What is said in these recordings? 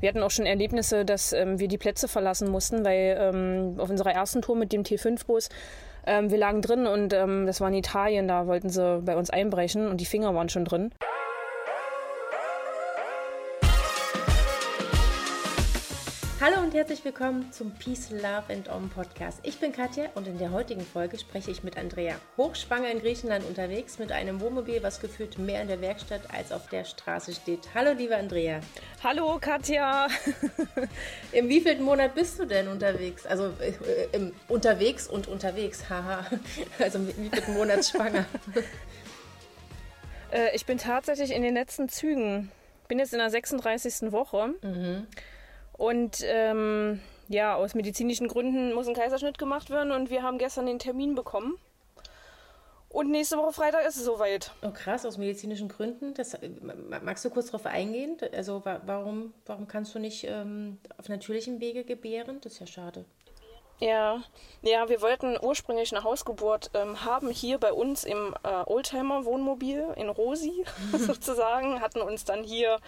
Wir hatten auch schon Erlebnisse, dass ähm, wir die Plätze verlassen mussten, weil ähm, auf unserer ersten Tour mit dem T5-Bus ähm, wir lagen drin und ähm, das war in Italien, da wollten sie bei uns einbrechen und die Finger waren schon drin. Herzlich willkommen zum Peace, Love and Om Podcast. Ich bin Katja und in der heutigen Folge spreche ich mit Andrea. Hochschwanger in Griechenland unterwegs mit einem Wohnmobil, was gefühlt mehr in der Werkstatt als auf der Straße steht. Hallo, liebe Andrea. Hallo Katja. Im wievielten Monat bist du denn unterwegs? Also äh, im unterwegs und unterwegs, haha. Also im wievielten Monat schwanger? äh, ich bin tatsächlich in den letzten Zügen. Bin jetzt in der 36. Woche. Mhm. Und ähm, ja, aus medizinischen Gründen muss ein Kaiserschnitt gemacht werden und wir haben gestern den Termin bekommen. Und nächste Woche Freitag ist es soweit. Oh krass, aus medizinischen Gründen. Das, magst du kurz darauf eingehen? Also warum, warum kannst du nicht ähm, auf natürlichem Wege gebären? Das ist ja schade. Ja, ja, wir wollten ursprünglich eine Hausgeburt ähm, haben hier bei uns im äh, Oldtimer-Wohnmobil in Rosi sozusagen, hatten uns dann hier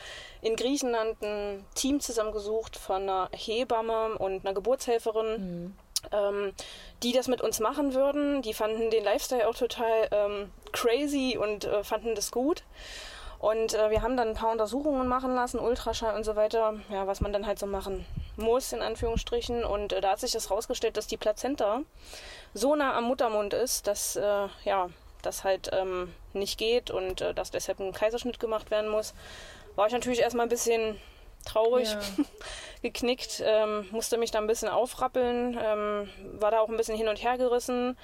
in Griechenland ein Team zusammengesucht von einer Hebamme und einer Geburtshelferin. Mhm. Ähm, die das mit uns machen würden. Die fanden den Lifestyle auch total ähm, crazy und äh, fanden das gut. Und äh, wir haben dann ein paar Untersuchungen machen lassen, Ultraschall und so weiter, ja, was man dann halt so machen muss, in Anführungsstrichen. Und äh, da hat sich das rausgestellt, dass die Plazenta so nah am Muttermund ist, dass äh, ja, das halt ähm, nicht geht und äh, dass deshalb ein Kaiserschnitt gemacht werden muss. War ich natürlich erstmal ein bisschen traurig, ja. geknickt, ähm, musste mich da ein bisschen aufrappeln, ähm, war da auch ein bisschen hin und her gerissen.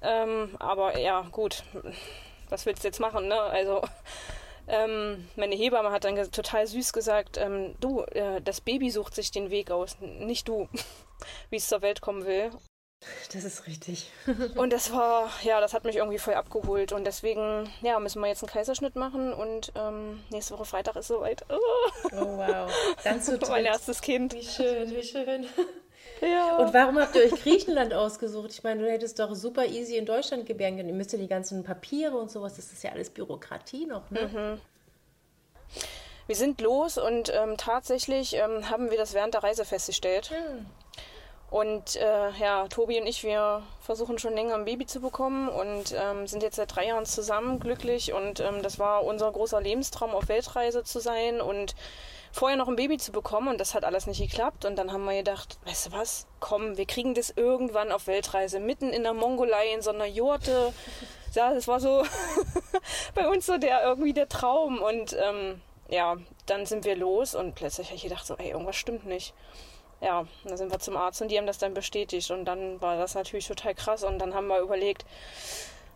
Ähm, aber ja, gut, was willst du jetzt machen, ne? Also ähm, meine Hebamme hat dann total süß gesagt, ähm, du, äh, das Baby sucht sich den Weg aus, nicht du, wie es zur Welt kommen will. Das ist richtig. und das war, ja, das hat mich irgendwie voll abgeholt. Und deswegen, ja, müssen wir jetzt einen Kaiserschnitt machen und ähm, nächste Woche Freitag ist soweit. Oh, oh wow. Ganz so Mein erstes Kind. Wie schön, wie schön. Ja. Und warum habt ihr euch Griechenland ausgesucht? Ich meine, du hättest doch super easy in Deutschland gebären können. Ihr müsst ja die ganzen Papiere und sowas, das ist ja alles Bürokratie noch, ne? Mhm. Wir sind los und ähm, tatsächlich ähm, haben wir das während der Reise festgestellt. Mhm. Und äh, ja, Tobi und ich, wir versuchen schon länger ein Baby zu bekommen und ähm, sind jetzt seit drei Jahren zusammen glücklich. Und ähm, das war unser großer Lebenstraum, auf Weltreise zu sein und vorher noch ein Baby zu bekommen. Und das hat alles nicht geklappt. Und dann haben wir gedacht, weißt du was, komm, wir kriegen das irgendwann auf Weltreise, mitten in der Mongolei, in so einer Jurte. Ja, das war so bei uns so der irgendwie der Traum. Und ähm, ja, dann sind wir los und plötzlich habe ich gedacht, so, ey, irgendwas stimmt nicht ja, dann sind wir zum Arzt und die haben das dann bestätigt. Und dann war das natürlich total krass. Und dann haben wir überlegt,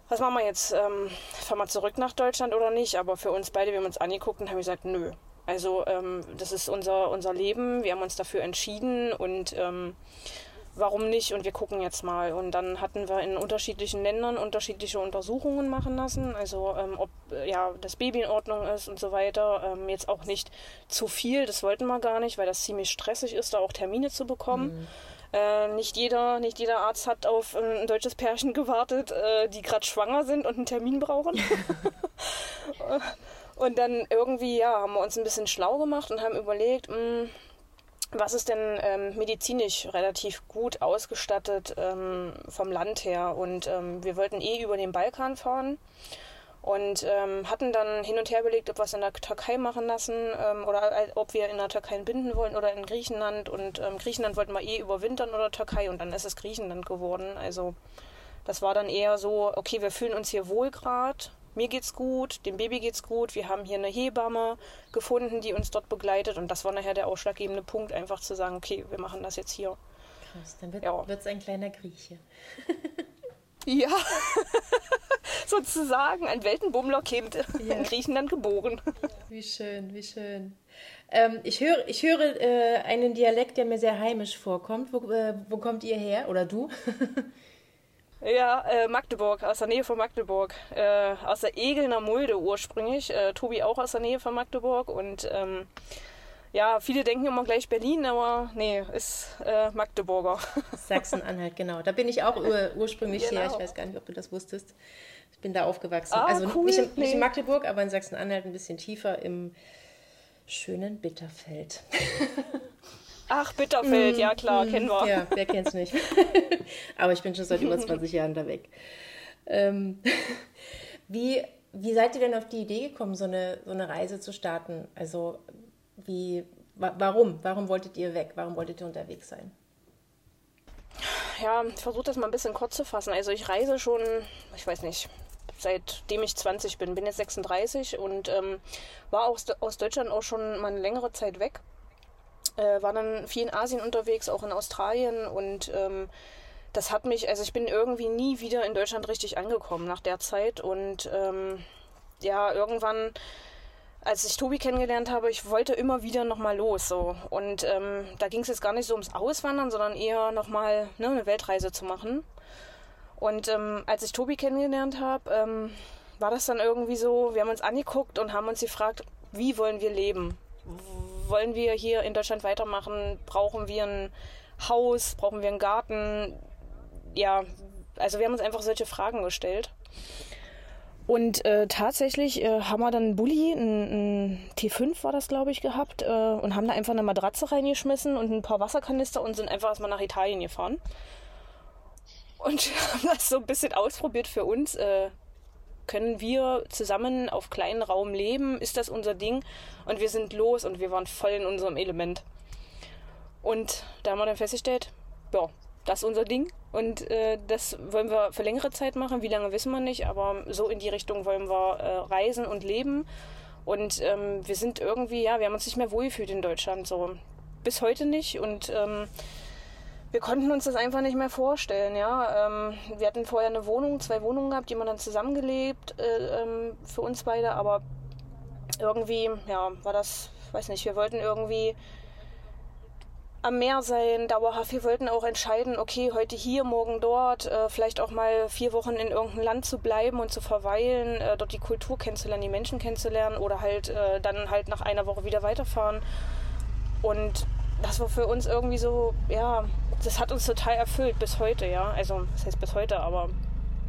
was machen wir jetzt? Ähm, fahren wir zurück nach Deutschland oder nicht? Aber für uns beide, wir haben uns angeguckt und haben gesagt, nö. Also ähm, das ist unser, unser Leben. Wir haben uns dafür entschieden und ähm, warum nicht? Und wir gucken jetzt mal. Und dann hatten wir in unterschiedlichen Ländern unterschiedliche Untersuchungen machen lassen. Also ähm, ob ja, das Baby in Ordnung ist und so weiter. Ähm, jetzt auch nicht zu viel, das wollten wir gar nicht, weil das ziemlich stressig ist, da auch Termine zu bekommen. Mhm. Äh, nicht, jeder, nicht jeder Arzt hat auf ein deutsches Pärchen gewartet, äh, die gerade schwanger sind und einen Termin brauchen. und dann irgendwie, ja, haben wir uns ein bisschen schlau gemacht und haben überlegt, mh, hm, was ist denn ähm, medizinisch relativ gut ausgestattet ähm, vom Land her? Und ähm, wir wollten eh über den Balkan fahren und ähm, hatten dann hin und her überlegt, ob wir es in der Türkei machen lassen ähm, oder äh, ob wir in der Türkei binden wollen oder in Griechenland. Und ähm, Griechenland wollten wir eh überwintern oder Türkei und dann ist es Griechenland geworden. Also das war dann eher so, okay, wir fühlen uns hier wohl gerade mir geht's gut, dem Baby geht's gut, wir haben hier eine Hebamme gefunden, die uns dort begleitet und das war nachher der ausschlaggebende Punkt, einfach zu sagen, okay, wir machen das jetzt hier. Krass, dann wird es ein kleiner Grieche. ja, sozusagen ein Weltenbummlerkind ja. in Griechenland geboren. Wie schön, wie schön. Ähm, ich höre, ich höre äh, einen Dialekt, der mir sehr heimisch vorkommt. Wo, äh, wo kommt ihr her? Oder du? Ja, äh, Magdeburg, aus der Nähe von Magdeburg. Äh, aus der Egelner Mulde ursprünglich. Äh, Tobi auch aus der Nähe von Magdeburg. Und ähm, ja, viele denken immer gleich Berlin, aber nee, ist äh, Magdeburger. Sachsen-Anhalt, genau. Da bin ich auch ur ursprünglich genau. her. Ich weiß gar nicht, ob du das wusstest. Ich bin da aufgewachsen. Ah, also cool. nicht, in, nee. nicht in Magdeburg, aber in Sachsen-Anhalt ein bisschen tiefer im schönen Bitterfeld. Ach, Bitterfeld, mm, ja klar, mm, kennen wir. Ja, wer kennt's nicht. Aber ich bin schon seit über 20 Jahren da weg. Ähm, wie, wie seid ihr denn auf die Idee gekommen, so eine, so eine Reise zu starten? Also, wie, wa warum? Warum wolltet ihr weg? Warum wolltet ihr unterwegs sein? Ja, ich versuche das mal ein bisschen kurz zu fassen. Also, ich reise schon, ich weiß nicht, seitdem ich 20 bin, bin jetzt 36 und ähm, war aus, aus Deutschland auch schon mal eine längere Zeit weg äh, war dann viel in Asien unterwegs, auch in Australien. Und ähm, das hat mich, also ich bin irgendwie nie wieder in Deutschland richtig angekommen nach der Zeit. Und ähm, ja, irgendwann, als ich Tobi kennengelernt habe, ich wollte immer wieder nochmal los so. Und ähm, da ging es jetzt gar nicht so ums Auswandern, sondern eher nochmal ne, eine Weltreise zu machen. Und ähm, als ich Tobi kennengelernt habe, ähm, war das dann irgendwie so, wir haben uns angeguckt und haben uns gefragt, wie wollen wir leben? Wollen wir hier in Deutschland weitermachen? Brauchen wir ein Haus? Brauchen wir einen Garten? Ja, also wir haben uns einfach solche Fragen gestellt. Und äh, tatsächlich äh, haben wir dann einen Bulli, ein, ein T5 war das, glaube ich, gehabt äh, und haben da einfach eine Matratze reingeschmissen und ein paar Wasserkanister und sind einfach erstmal nach Italien gefahren. Und haben das so ein bisschen ausprobiert für uns. Äh, können wir zusammen auf kleinen Raum leben? Ist das unser Ding? Und wir sind los und wir waren voll in unserem Element. Und da haben wir dann festgestellt, ja, das ist unser Ding und äh, das wollen wir für längere Zeit machen. Wie lange wissen wir nicht, aber so in die Richtung wollen wir äh, reisen und leben. Und ähm, wir sind irgendwie, ja, wir haben uns nicht mehr wohlgefühlt in Deutschland, so bis heute nicht. Und ähm, wir konnten uns das einfach nicht mehr vorstellen. Ja? Ähm, wir hatten vorher eine Wohnung, zwei Wohnungen gehabt, die haben dann zusammengelebt äh, ähm, für uns beide, aber irgendwie, ja, war das, weiß nicht, wir wollten irgendwie am Meer sein, dauerhaft. Wir wollten auch entscheiden, okay, heute hier, morgen dort, äh, vielleicht auch mal vier Wochen in irgendeinem Land zu bleiben und zu verweilen, äh, dort die Kultur kennenzulernen, die Menschen kennenzulernen oder halt äh, dann halt nach einer Woche wieder weiterfahren. Und das war für uns irgendwie so, ja, das hat uns total erfüllt bis heute, ja. Also, das heißt bis heute, aber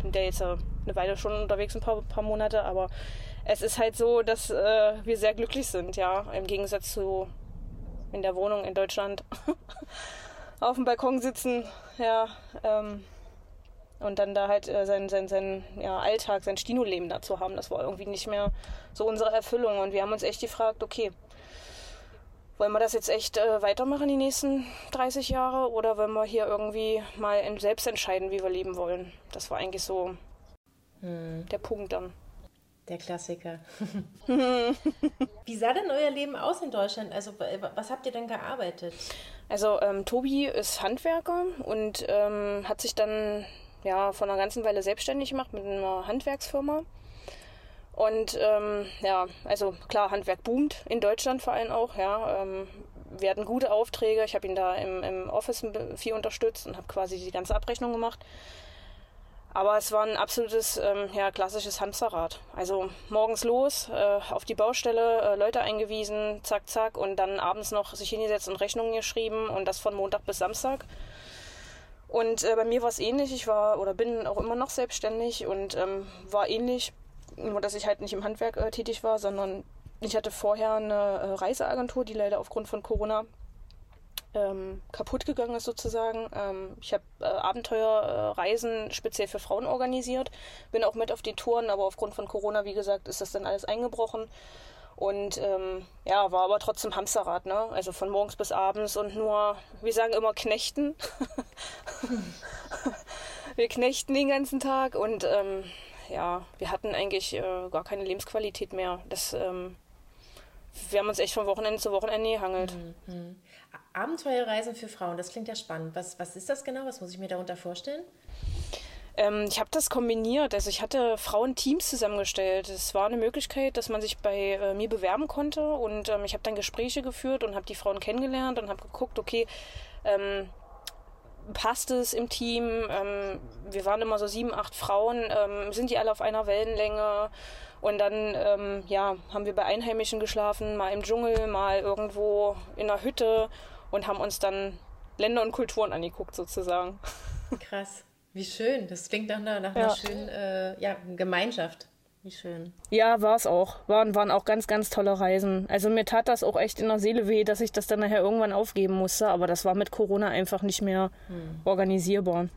bin der jetzt eine Weile schon unterwegs, ein paar, paar Monate, aber es ist halt so, dass äh, wir sehr glücklich sind, ja. Im Gegensatz zu in der Wohnung in Deutschland auf dem Balkon sitzen, ja. Ähm, und dann da halt äh, sein, sein, sein ja, Alltag, sein Stino-Leben dazu haben. Das war irgendwie nicht mehr so unsere Erfüllung. Und wir haben uns echt gefragt, okay, wollen wir das jetzt echt äh, weitermachen die nächsten 30 Jahre oder wollen wir hier irgendwie mal selbst entscheiden, wie wir leben wollen? Das war eigentlich so hm. der Punkt dann. Der Klassiker. wie sah denn euer Leben aus in Deutschland? Also was habt ihr denn gearbeitet? Also ähm, Tobi ist Handwerker und ähm, hat sich dann ja vor einer ganzen Weile selbstständig gemacht mit einer Handwerksfirma. Und ähm, ja, also klar, Handwerk boomt in Deutschland vor allem auch. Ja, ähm, wir gute Aufträge. Ich habe ihn da im, im Office viel unterstützt und habe quasi die ganze Abrechnung gemacht. Aber es war ein absolutes, ähm, ja, klassisches Hamsterrad. Also morgens los, äh, auf die Baustelle, äh, Leute eingewiesen, zack, zack, und dann abends noch sich hingesetzt und Rechnungen geschrieben und das von Montag bis Samstag. Und äh, bei mir war es ähnlich. Ich war oder bin auch immer noch selbstständig und ähm, war ähnlich nur, dass ich halt nicht im Handwerk äh, tätig war, sondern ich hatte vorher eine äh, Reiseagentur, die leider aufgrund von Corona ähm, kaputt gegangen ist sozusagen. Ähm, ich habe äh, Abenteuerreisen speziell für Frauen organisiert, bin auch mit auf die Touren, aber aufgrund von Corona, wie gesagt, ist das dann alles eingebrochen. Und ähm, ja, war aber trotzdem Hamsterrad, ne? Also von morgens bis abends und nur, wir sagen immer Knechten. wir knechten den ganzen Tag und ähm, ja, wir hatten eigentlich äh, gar keine Lebensqualität mehr. Das, ähm, wir haben uns echt von Wochenende zu Wochenende gehangelt. Mhm. Abenteuerreisen für Frauen, das klingt ja spannend. Was, was ist das genau? Was muss ich mir darunter vorstellen? Ähm, ich habe das kombiniert. Also ich hatte Frauenteams zusammengestellt. Es war eine Möglichkeit, dass man sich bei äh, mir bewerben konnte. Und ähm, ich habe dann Gespräche geführt und habe die Frauen kennengelernt und habe geguckt, okay, ähm, passt es im Team? Ähm, wir waren immer so sieben, acht Frauen. Ähm, sind die alle auf einer Wellenlänge? Und dann ähm, ja, haben wir bei Einheimischen geschlafen, mal im Dschungel, mal irgendwo in einer Hütte und haben uns dann Länder und Kulturen angeguckt sozusagen. Krass. Wie schön. Das klingt nach einer, nach einer ja. schönen äh, ja, Gemeinschaft. Wie schön. Ja, war es auch. Waren, waren auch ganz, ganz tolle Reisen. Also mir tat das auch echt in der Seele weh, dass ich das dann nachher irgendwann aufgeben musste. Aber das war mit Corona einfach nicht mehr hm. organisierbar.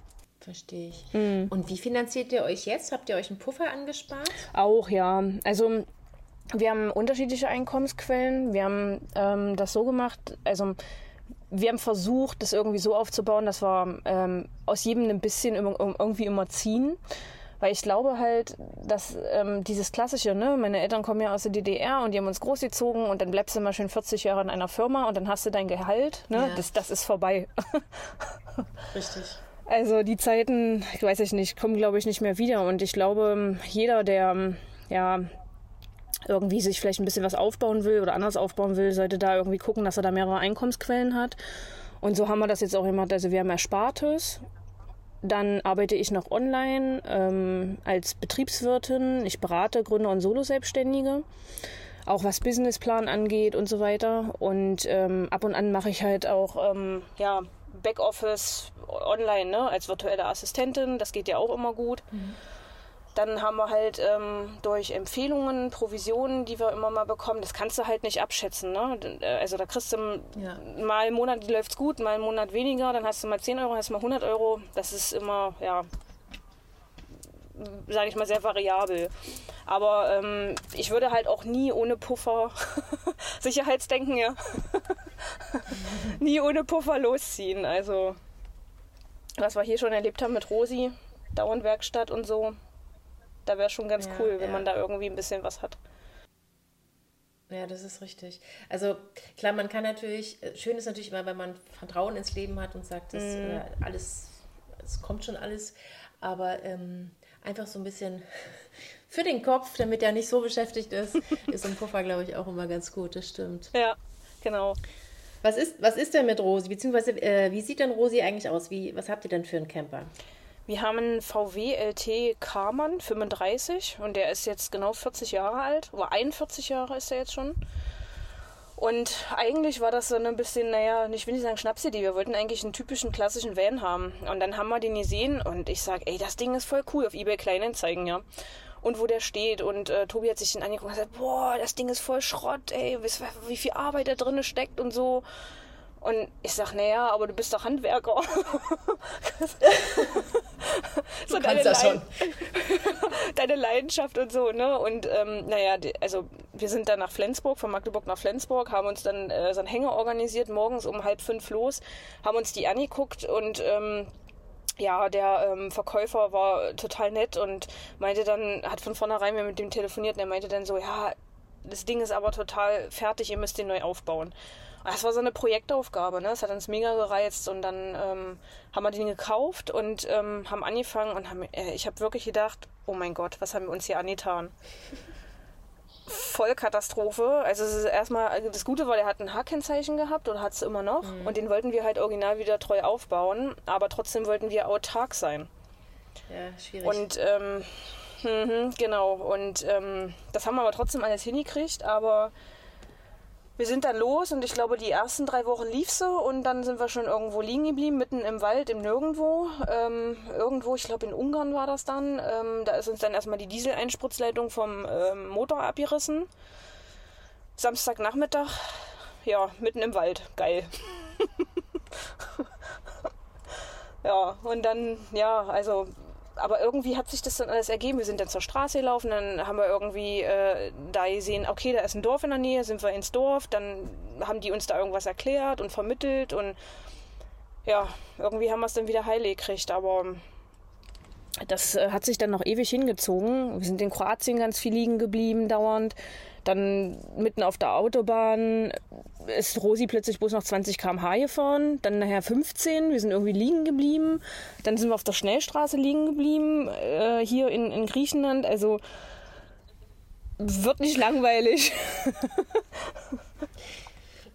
Verstehe ich. Hm. Und wie finanziert ihr euch jetzt? Habt ihr euch einen Puffer angespart? Auch, ja. Also wir haben unterschiedliche Einkommensquellen. Wir haben ähm, das so gemacht, also wir haben versucht, das irgendwie so aufzubauen, dass wir ähm, aus jedem ein bisschen irgendwie immer ziehen. Weil ich glaube halt, dass ähm, dieses Klassische, ne, meine Eltern kommen ja aus der DDR und die haben uns großgezogen und dann bleibst du mal schön 40 Jahre in einer Firma und dann hast du dein Gehalt, ne, ja. das, das ist vorbei. Richtig. Also die Zeiten, ich weiß ich nicht, kommen glaube ich nicht mehr wieder und ich glaube, jeder, der ja irgendwie sich vielleicht ein bisschen was aufbauen will oder anders aufbauen will, sollte da irgendwie gucken, dass er da mehrere Einkommensquellen hat. Und so haben wir das jetzt auch gemacht. Also wir haben Erspartes. Dann arbeite ich noch online ähm, als Betriebswirtin. Ich berate Gründer und Solo-Selbstständige. Auch was Businessplan angeht und so weiter. Und ähm, ab und an mache ich halt auch ähm, ja, Backoffice online ne? als virtuelle Assistentin. Das geht ja auch immer gut. Mhm. Dann haben wir halt ähm, durch Empfehlungen, Provisionen, die wir immer mal bekommen, das kannst du halt nicht abschätzen. Ne? Äh, also da kriegst du ja. mal im Monat läuft es gut, mal im Monat weniger, dann hast du mal 10 Euro, hast du mal 100 Euro. Das ist immer, ja, sage ich mal, sehr variabel. Aber ähm, ich würde halt auch nie ohne Puffer, Sicherheitsdenken, ja, nie ohne Puffer losziehen. Also, was wir hier schon erlebt haben mit Rosi, Dauernwerkstatt und so, da wäre schon ganz ja, cool, wenn ja. man da irgendwie ein bisschen was hat. Ja, das ist richtig. Also klar, man kann natürlich, äh, schön ist natürlich immer, wenn man Vertrauen ins Leben hat und sagt, das mm. äh, alles, es kommt schon alles, aber ähm, einfach so ein bisschen für den Kopf, damit er nicht so beschäftigt ist, ist ein Puffer, glaube ich, auch immer ganz gut, das stimmt. Ja, genau. Was ist, was ist denn mit Rosi? Beziehungsweise, äh, wie sieht denn Rosi eigentlich aus? Wie, was habt ihr denn für einen Camper? Wir haben einen VW LT Karmann 35 und der ist jetzt genau 40 Jahre alt. Oder 41 Jahre ist er jetzt schon. Und eigentlich war das so ein bisschen, naja, ich will nicht sagen Schnapsidee, wir wollten eigentlich einen typischen klassischen Van haben. Und dann haben wir den gesehen und ich sag, ey, das Ding ist voll cool auf eBay Kleinanzeigen, ja. Und wo der steht. Und äh, Tobi hat sich den angeguckt und gesagt, boah, das Ding ist voll Schrott, ey, wie viel Arbeit da drin steckt und so. Und ich sag, naja, aber du bist doch Handwerker. so du deine, das schon. deine Leidenschaft und so, ne? Und ähm, naja, also wir sind dann nach Flensburg, von Magdeburg nach Flensburg, haben uns dann äh, so einen Hänger organisiert, morgens um halb fünf los, haben uns die angeguckt und ähm, ja, der ähm, Verkäufer war total nett und meinte dann, hat von vornherein mit dem telefoniert und er meinte dann so, ja, das Ding ist aber total fertig, ihr müsst den neu aufbauen. Das war so eine Projektaufgabe, ne? Das hat uns mega gereizt und dann ähm, haben wir den gekauft und ähm, haben angefangen und haben, äh, ich habe wirklich gedacht, oh mein Gott, was haben wir uns hier angetan? Vollkatastrophe. Also es ist erstmal, also das Gute war, der hat ein H-Kennzeichen gehabt oder hat es immer noch mhm. und den wollten wir halt original wieder treu aufbauen, aber trotzdem wollten wir autark sein. Ja, schwierig. Und ähm, mh, genau, und ähm, das haben wir aber trotzdem alles hingekriegt, aber wir sind dann los und ich glaube, die ersten drei Wochen lief so und dann sind wir schon irgendwo liegen geblieben, mitten im Wald, im Nirgendwo. Ähm, irgendwo, ich glaube in Ungarn war das dann. Ähm, da ist uns dann erstmal die Dieseleinspritzleitung vom ähm, Motor abgerissen. Samstagnachmittag, ja, mitten im Wald. Geil. ja, und dann, ja, also aber irgendwie hat sich das dann alles ergeben. Wir sind dann zur Straße gelaufen, dann haben wir irgendwie äh, da gesehen, okay, da ist ein Dorf in der Nähe, sind wir ins Dorf, dann haben die uns da irgendwas erklärt und vermittelt und ja, irgendwie haben wir es dann wieder heile gekriegt, aber das äh, hat sich dann noch ewig hingezogen. Wir sind in Kroatien ganz viel liegen geblieben, dauernd. Dann mitten auf der Autobahn ist Rosi plötzlich bloß noch 20 km/h gefahren, dann nachher 15, wir sind irgendwie liegen geblieben. Dann sind wir auf der Schnellstraße liegen geblieben, äh, hier in, in Griechenland. Also wird nicht langweilig.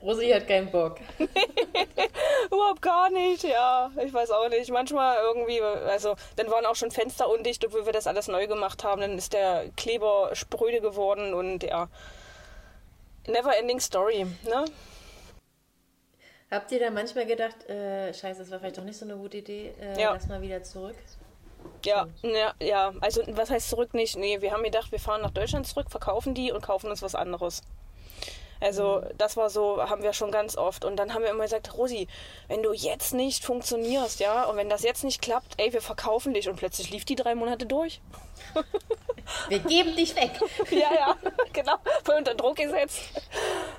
Rosi hat keinen Bock. Überhaupt gar nicht, ja. Ich weiß auch nicht. Manchmal irgendwie, also dann waren auch schon Fenster undicht, obwohl wir das alles neu gemacht haben. Dann ist der Kleber spröde geworden und ja. Never ending story, ne? Habt ihr da manchmal gedacht, äh, scheiße, das war vielleicht doch nicht so eine gute Idee, äh, Ja. lass mal wieder zurück? Ja, ja, ja, also was heißt zurück nicht? Nee, wir haben gedacht, wir fahren nach Deutschland zurück, verkaufen die und kaufen uns was anderes. Also das war so, haben wir schon ganz oft. Und dann haben wir immer gesagt, Rosi, wenn du jetzt nicht funktionierst, ja, und wenn das jetzt nicht klappt, ey, wir verkaufen dich. Und plötzlich lief die drei Monate durch. Wir geben dich weg. Ja, ja, genau. Voll unter Druck gesetzt.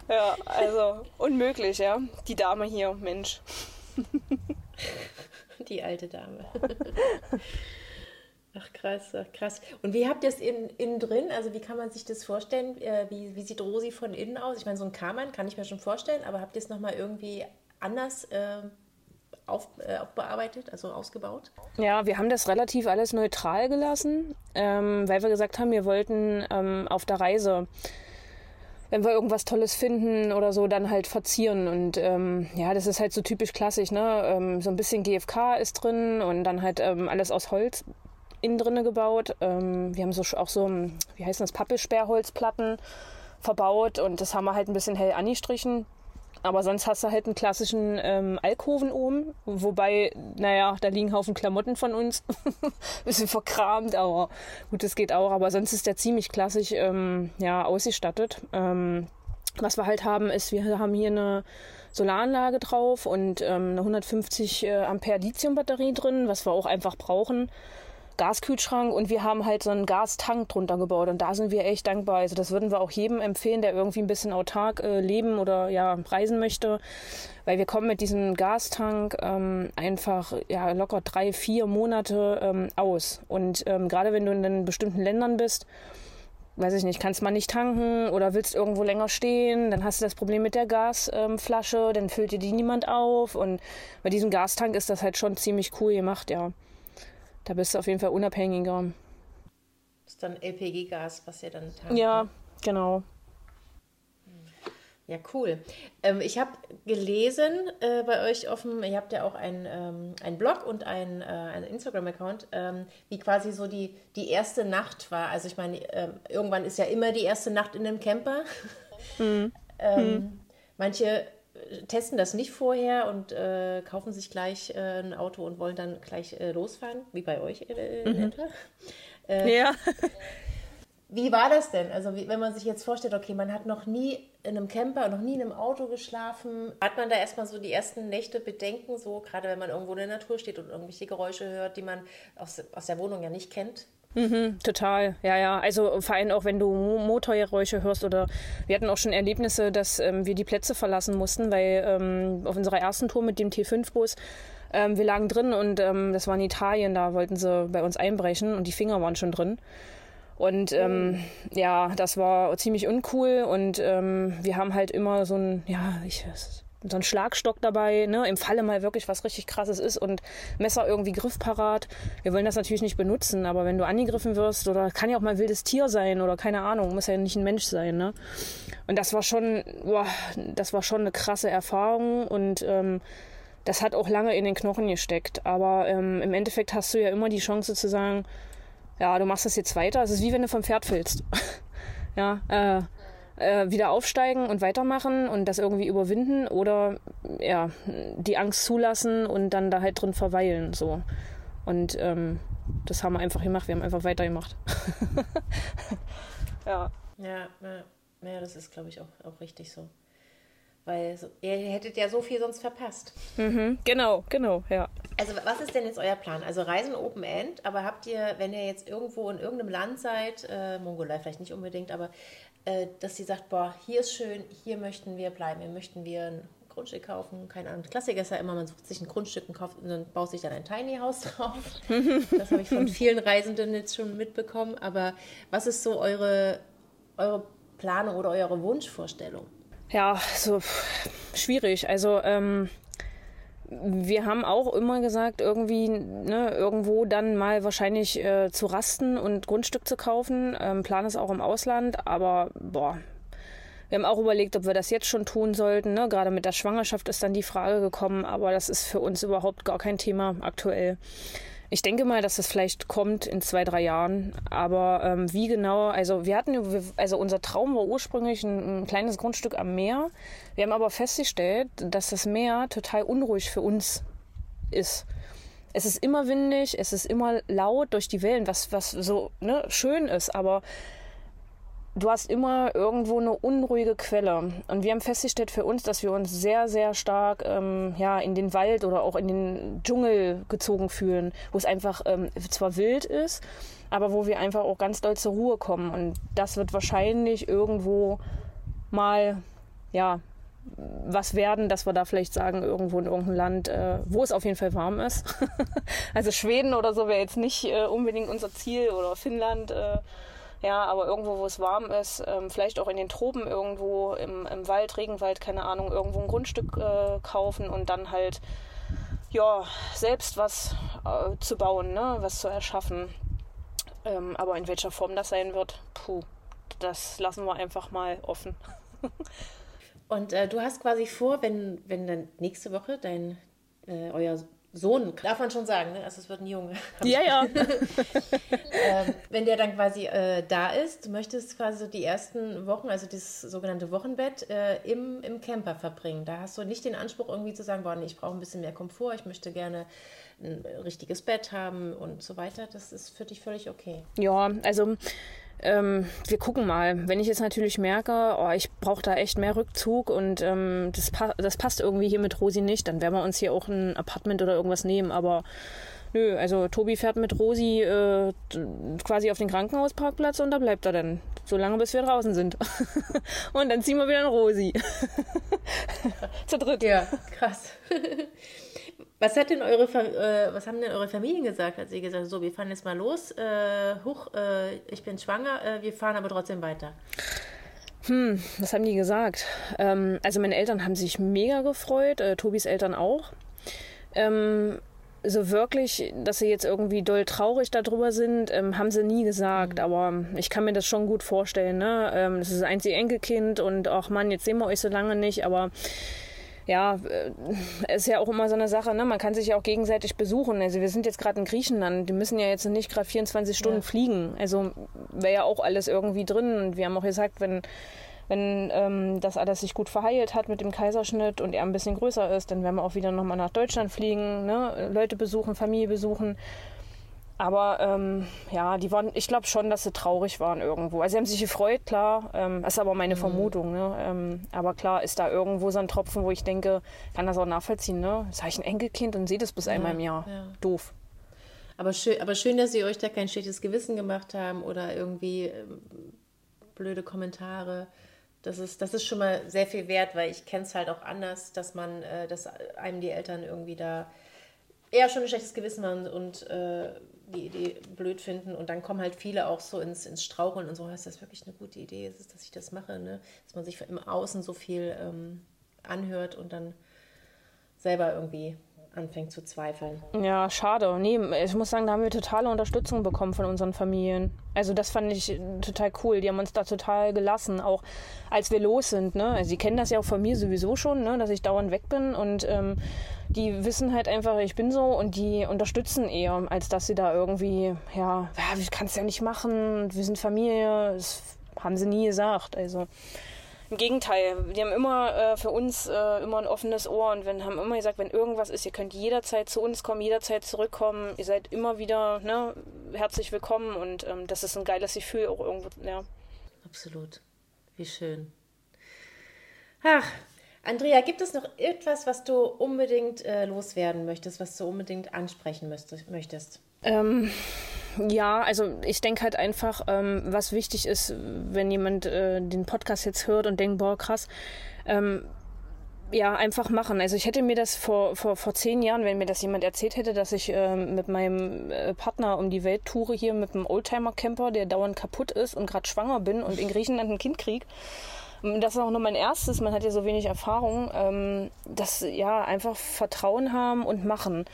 Ja, also unmöglich, ja. Die Dame hier, Mensch. Die alte Dame. Ach krass, ach krass. Und wie habt ihr es in, innen drin? Also wie kann man sich das vorstellen? Äh, wie, wie sieht Rosi von innen aus? Ich meine, so ein Karmann kann ich mir schon vorstellen, aber habt ihr es nochmal irgendwie anders äh, auf, äh, aufbearbeitet, also ausgebaut? Ja, wir haben das relativ alles neutral gelassen, ähm, weil wir gesagt haben, wir wollten ähm, auf der Reise, wenn wir irgendwas Tolles finden oder so, dann halt verzieren. Und ähm, ja, das ist halt so typisch klassisch, ne? Ähm, so ein bisschen GFK ist drin und dann halt ähm, alles aus Holz innen drinne gebaut. Ähm, wir haben so auch so, wie heißt das, Pappelsperrholzplatten verbaut und das haben wir halt ein bisschen hell angestrichen. Aber sonst hast du halt einen klassischen ähm, Alkoven oben, wobei, naja, da liegen Haufen Klamotten von uns. Bisschen verkramt, aber gut, das geht auch. Aber sonst ist der ziemlich klassisch ähm, ja, ausgestattet. Ähm, was wir halt haben, ist, wir haben hier eine Solaranlage drauf und ähm, eine 150 äh, Ampere Lithium-Batterie drin, was wir auch einfach brauchen. Gaskühlschrank und wir haben halt so einen Gastank drunter gebaut und da sind wir echt dankbar. Also das würden wir auch jedem empfehlen, der irgendwie ein bisschen autark äh, leben oder ja reisen möchte, weil wir kommen mit diesem Gastank ähm, einfach ja locker drei, vier Monate ähm, aus und ähm, gerade wenn du in den bestimmten Ländern bist, weiß ich nicht, kannst mal nicht tanken oder willst irgendwo länger stehen, dann hast du das Problem mit der Gasflasche, dann füllt dir die niemand auf und bei diesem Gastank ist das halt schon ziemlich cool gemacht, ja. Da bist du auf jeden Fall unabhängiger. Das ist dann LPG-Gas, was ihr dann tankt. Ja, genau. Ja, cool. Ähm, ich habe gelesen äh, bei euch offen, ihr habt ja auch einen, ähm, einen Blog und einen, äh, einen Instagram-Account, ähm, wie quasi so die, die erste Nacht war. Also ich meine, ähm, irgendwann ist ja immer die erste Nacht in einem Camper. ähm, Manche äh, testen das nicht vorher und äh, kaufen sich gleich äh, ein Auto und wollen dann gleich äh, losfahren, wie bei euch äh, in etwa. Ja. Wie war das denn? Also wie, wenn man sich jetzt vorstellt, okay, man hat noch nie in einem Camper, noch nie in einem Auto geschlafen, hat man da erstmal so die ersten Nächte Bedenken, so gerade wenn man irgendwo in der Natur steht und irgendwelche Geräusche hört, die man aus, aus der Wohnung ja nicht kennt? Total, ja, ja. Also vor allem auch wenn du Mo- Motorgeräusche hörst oder wir hatten auch schon Erlebnisse, dass ähm, wir die Plätze verlassen mussten, weil ähm, auf unserer ersten Tour mit dem T5-Bus ähm, wir lagen drin und ähm, das war in Italien, da wollten sie bei uns einbrechen und die Finger waren schon drin. Und ähm, ja, das war ziemlich uncool und ähm, wir haben halt immer so ein, ja, ich, so einen Schlagstock dabei, ne, im Falle mal wirklich was richtig krasses ist und Messer irgendwie griffparat. Wir wollen das natürlich nicht benutzen, aber wenn du angegriffen wirst oder kann ja auch mal wildes Tier sein oder keine Ahnung, muss ja nicht ein Mensch sein, ne? Und das war schon, boah, das war schon eine krasse Erfahrung und ähm, das hat auch lange in den Knochen gesteckt. Aber ähm, im Endeffekt hast du ja immer die Chance zu sagen, ja, du machst das jetzt weiter. Es ist wie wenn du vom Pferd fällst. ja, äh, äh, wieder aufsteigen und weitermachen und das irgendwie überwinden oder ja, die Angst zulassen und dann da halt drin verweilen. So. Und ähm, das haben wir einfach gemacht. Wir haben einfach weitergemacht. ja. Ja, ja, ja das ist, glaube ich, auch, auch richtig so. Weil so, ihr hättet ja so viel sonst verpasst. Mhm, genau, genau, ja. Also was ist denn jetzt euer Plan? Also Reisen Open End, aber habt ihr, wenn ihr jetzt irgendwo in irgendeinem Land seid, äh, Mongolei vielleicht nicht unbedingt, aber dass ihr sagt, boah, hier ist schön, hier möchten wir bleiben, hier möchten wir ein Grundstück kaufen, keine Ahnung. Klassiker ist ja immer, man sucht sich ein Grundstück und kauft und dann baut sich dann ein Tiny House drauf. das habe ich von vielen Reisenden jetzt schon mitbekommen. Aber was ist so eure, eure Planung oder eure Wunschvorstellung? Ja, so schwierig. Also ähm, wir haben auch immer gesagt, irgendwie ne, irgendwo dann mal wahrscheinlich äh, zu rasten und Grundstück zu kaufen. Ähm, Plan ist auch im Ausland, aber boah. Wir haben auch überlegt, ob wir das jetzt schon tun sollten. Ne? Gerade mit der Schwangerschaft ist dann die Frage gekommen, aber das ist für uns überhaupt gar kein Thema aktuell. Ich denke mal, dass das vielleicht kommt in zwei, drei Jahren. Aber ähm, wie genau, also wir hatten, also unser Traum war ursprünglich ein, ein, kleines Grundstück am Meer. Wir haben aber festgestellt, dass das Meer total unruhig für uns ist. Es ist immer windig, es ist immer laut durch die Wellen, was, was so ne, schön ist, aber du hast immer irgendwo eine unruhige Quelle. Und wir haben festgestellt für uns, dass wir uns sehr, sehr stark ähm, ja, in den Wald oder auch in den Dschungel gezogen fühlen, wo es einfach ähm, zwar wild ist, aber wo wir einfach auch ganz doll zur Ruhe kommen. Und das wird wahrscheinlich irgendwo mal, ja, was werden, dass wir da vielleicht sagen, irgendwo in irgendeinem Land, äh, wo es auf jeden Fall warm ist. also Schweden oder so wäre jetzt nicht äh, unbedingt unser Ziel oder Finnland. Äh, ja, aber irgendwo, wo es warm ist, ähm, vielleicht auch in den Tropen irgendwo im, im Wald, Regenwald, keine Ahnung, irgendwo ein Grundstück äh, kaufen und dann halt ja selbst was äh, zu bauen, ne, was zu erschaffen. Ähm, aber in welcher Form das sein wird, puh, das lassen wir einfach mal offen. und äh, du hast quasi vor, wenn, wenn dann nächste Woche dein äh, euer Sohn, darf man schon sagen, ne? Also es wird ein Junge. Ja, ja. ähm, wenn der dann quasi äh, da ist, du möchtest quasi so die ersten Wochen, also das sogenannte Wochenbett, äh, im, im Camper verbringen. Da hast du nicht den Anspruch irgendwie zu sagen, boah, nee, ich brauche ein bisschen mehr Komfort, ich möchte gerne ein richtiges Bett haben und so weiter. Das ist für dich völlig okay. Ja, also ähm, wir gucken mal. Wenn ich jetzt natürlich merke, oh, ich brauche da echt mehr Rückzug und ähm, das, pa das passt irgendwie hier mit Rosi nicht, dann werden wir uns hier auch ein Apartment oder irgendwas nehmen. Aber nö, also Tobi fährt mit Rosi äh, quasi auf den Krankenhausparkplatz und da bleibt er dann. Solange bis wir draußen sind. und dann ziehen wir wieder in Rosi. Zu dritt. Ja, krass. Was hat denn eure, äh, was haben denn eure Familien gesagt, als ihr gesagt habt, so, wir fahren jetzt mal los, äh, hoch, äh, ich bin schwanger, äh, wir fahren aber trotzdem weiter? Hm, was haben die gesagt? Ähm, also meine Eltern haben sich mega gefreut, äh, Tobis Eltern auch. Ähm, so wirklich, dass sie jetzt irgendwie doll traurig darüber sind, ähm, haben sie nie gesagt. Mhm. Aber ich kann mir das schon gut vorstellen. Ne? Ähm, das ist das einzige Enkelkind und ach Mann, jetzt sehen wir euch so lange nicht. Aber ja, äh, ist ja auch immer so eine Sache, ne? Man kann sich ja auch gegenseitig besuchen. Also wir sind jetzt gerade in Griechenland, die müssen ja jetzt nicht gerade 24 Stunden ja. fliegen. Also wäre ja auch alles irgendwie drin. Und wir haben auch gesagt, wenn, wenn ähm, das alles sich gut verheilt hat mit dem Kaiserschnitt und er ein bisschen größer ist, dann werden wir auch wieder nochmal nach Deutschland fliegen, ne? Leute besuchen, Familie besuchen. Aber ähm, ja, die waren, ich glaube schon, dass sie traurig waren irgendwo. Also sie haben sich gefreut, klar. Ähm, das ist aber meine mhm. Vermutung. Ne? Ähm, aber klar ist da irgendwo so ein Tropfen, wo ich denke, kann das auch nachvollziehen. Ne? Das habe ich ein Enkelkind und sehe das bis ja, einmal im Jahr. Ja. Doof. Aber schön, aber schön, dass sie euch da kein schlechtes Gewissen gemacht haben oder irgendwie ähm, blöde Kommentare. Das ist, das ist schon mal sehr viel wert, weil ich kenne es halt auch anders, dass man, äh, dass einem die Eltern irgendwie da eher schon ein schlechtes Gewissen haben und äh, die Idee blöd finden. Und dann kommen halt viele auch so ins, ins Straucheln und so, ist das wirklich eine gute Idee, ist, dass ich das mache, ne? dass man sich im Außen so viel ähm, anhört und dann selber irgendwie anfängt zu zweifeln. Ja, schade. Nee, ich muss sagen, da haben wir totale Unterstützung bekommen von unseren Familien. Also das fand ich total cool. Die haben uns da total gelassen, auch als wir los sind. Ne? Also sie kennen das ja auch von mir sowieso schon, ne? dass ich dauernd weg bin und ähm, die wissen halt einfach, ich bin so und die unterstützen eher, als dass sie da irgendwie, ja, ja ich kann es ja nicht machen, wir sind Familie. Das haben sie nie gesagt. Also im Gegenteil, die haben immer äh, für uns äh, immer ein offenes Ohr und wenn, haben immer gesagt, wenn irgendwas ist, ihr könnt jederzeit zu uns kommen, jederzeit zurückkommen. Ihr seid immer wieder ne, herzlich willkommen und ähm, das ist ein geiles Gefühl auch irgendwo. Ja. Absolut. Wie schön. Ach, Andrea, gibt es noch etwas, was du unbedingt äh, loswerden möchtest, was du unbedingt ansprechen möchtest? Ähm, ja, also ich denke halt einfach, ähm, was wichtig ist, wenn jemand äh, den Podcast jetzt hört und denkt, boah, krass, ähm, ja, einfach machen. Also ich hätte mir das vor, vor, vor zehn Jahren, wenn mir das jemand erzählt hätte, dass ich äh, mit meinem äh, Partner um die Welt toure hier mit einem Oldtimer-Camper, der dauernd kaputt ist und gerade schwanger bin und in Griechenland ein Kind krieg. Das ist auch nur mein erstes, man hat ja so wenig Erfahrung. Ähm, das ja einfach Vertrauen haben und machen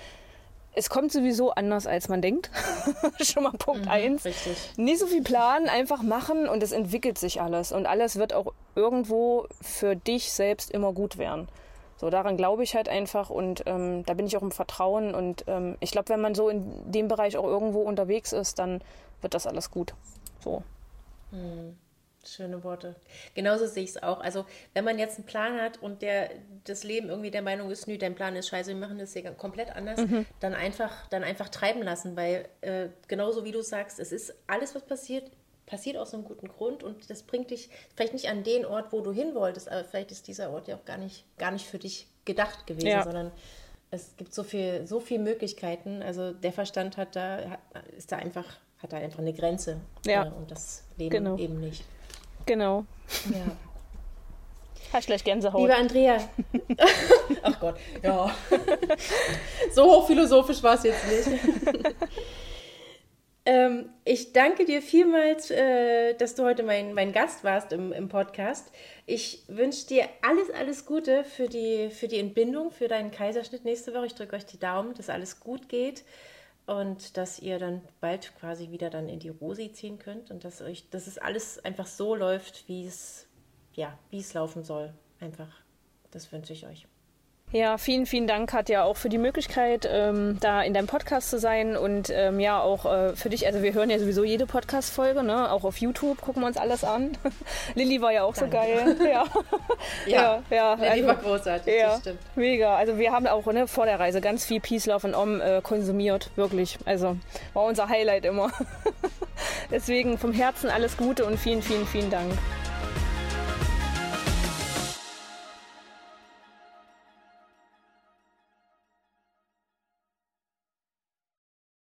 es kommt sowieso anders, als man denkt. Schon mal Punkt mhm, eins. Richtig. Nicht so viel planen, einfach machen und es entwickelt sich alles. Und alles wird auch irgendwo für dich selbst immer gut werden. So, daran glaube ich halt einfach und ähm, da bin ich auch im Vertrauen. Und ähm, ich glaube, wenn man so in dem Bereich auch irgendwo unterwegs ist, dann wird das alles gut. So. Mhm. Schöne Worte. Genauso sehe ich es auch. Also, wenn man jetzt einen Plan hat und der das Leben irgendwie der Meinung ist, nö, dein Plan ist scheiße, wir machen das hier komplett anders, mhm. dann, einfach, dann einfach treiben lassen, weil äh, genauso wie du sagst, es ist alles, was passiert, passiert aus einem guten Grund und das bringt dich vielleicht nicht an den Ort, wo du hin wolltest, aber vielleicht ist dieser Ort ja auch gar nicht, gar nicht für dich gedacht gewesen, ja. sondern es gibt so viel, so viele Möglichkeiten. Also der Verstand hat da, ist da einfach, hat da einfach eine Grenze ja. Äh, und das Leben genau. eben nicht. Genau. Ja. Hast gleich Gänsehaut. Liebe Andrea. Ach Gott, ja. so hochphilosophisch war es jetzt nicht. ähm, ich danke dir vielmals, äh, dass du heute mein, mein Gast warst im, im Podcast. Ich wünsche dir alles, alles Gute für die, für die Entbindung, für deinen Kaiserschnitt nächste Woche. Ich drücke euch die Daumen, dass alles gut geht und dass ihr dann bald quasi wieder dann in die Rosi ziehen könnt und dass euch, dass es alles einfach so läuft, wie es, ja, wie es laufen soll. Einfach. Das wünsche ich euch. Ja, vielen, vielen Dank, Katja, auch für die Möglichkeit, ähm, da in deinem Podcast zu sein und ähm, ja, auch äh, für dich. Also, wir hören ja sowieso jede Podcast-Folge, ne? auch auf YouTube gucken wir uns alles an. Lilly war ja auch Danke. so geil. Ja, ja, ja. Lilly also, war großartig, ja, das stimmt. Mega. Also, wir haben auch ne, vor der Reise ganz viel Peace, Love und Om äh, konsumiert, wirklich. Also, war unser Highlight immer. Deswegen vom Herzen alles Gute und vielen, vielen, vielen Dank.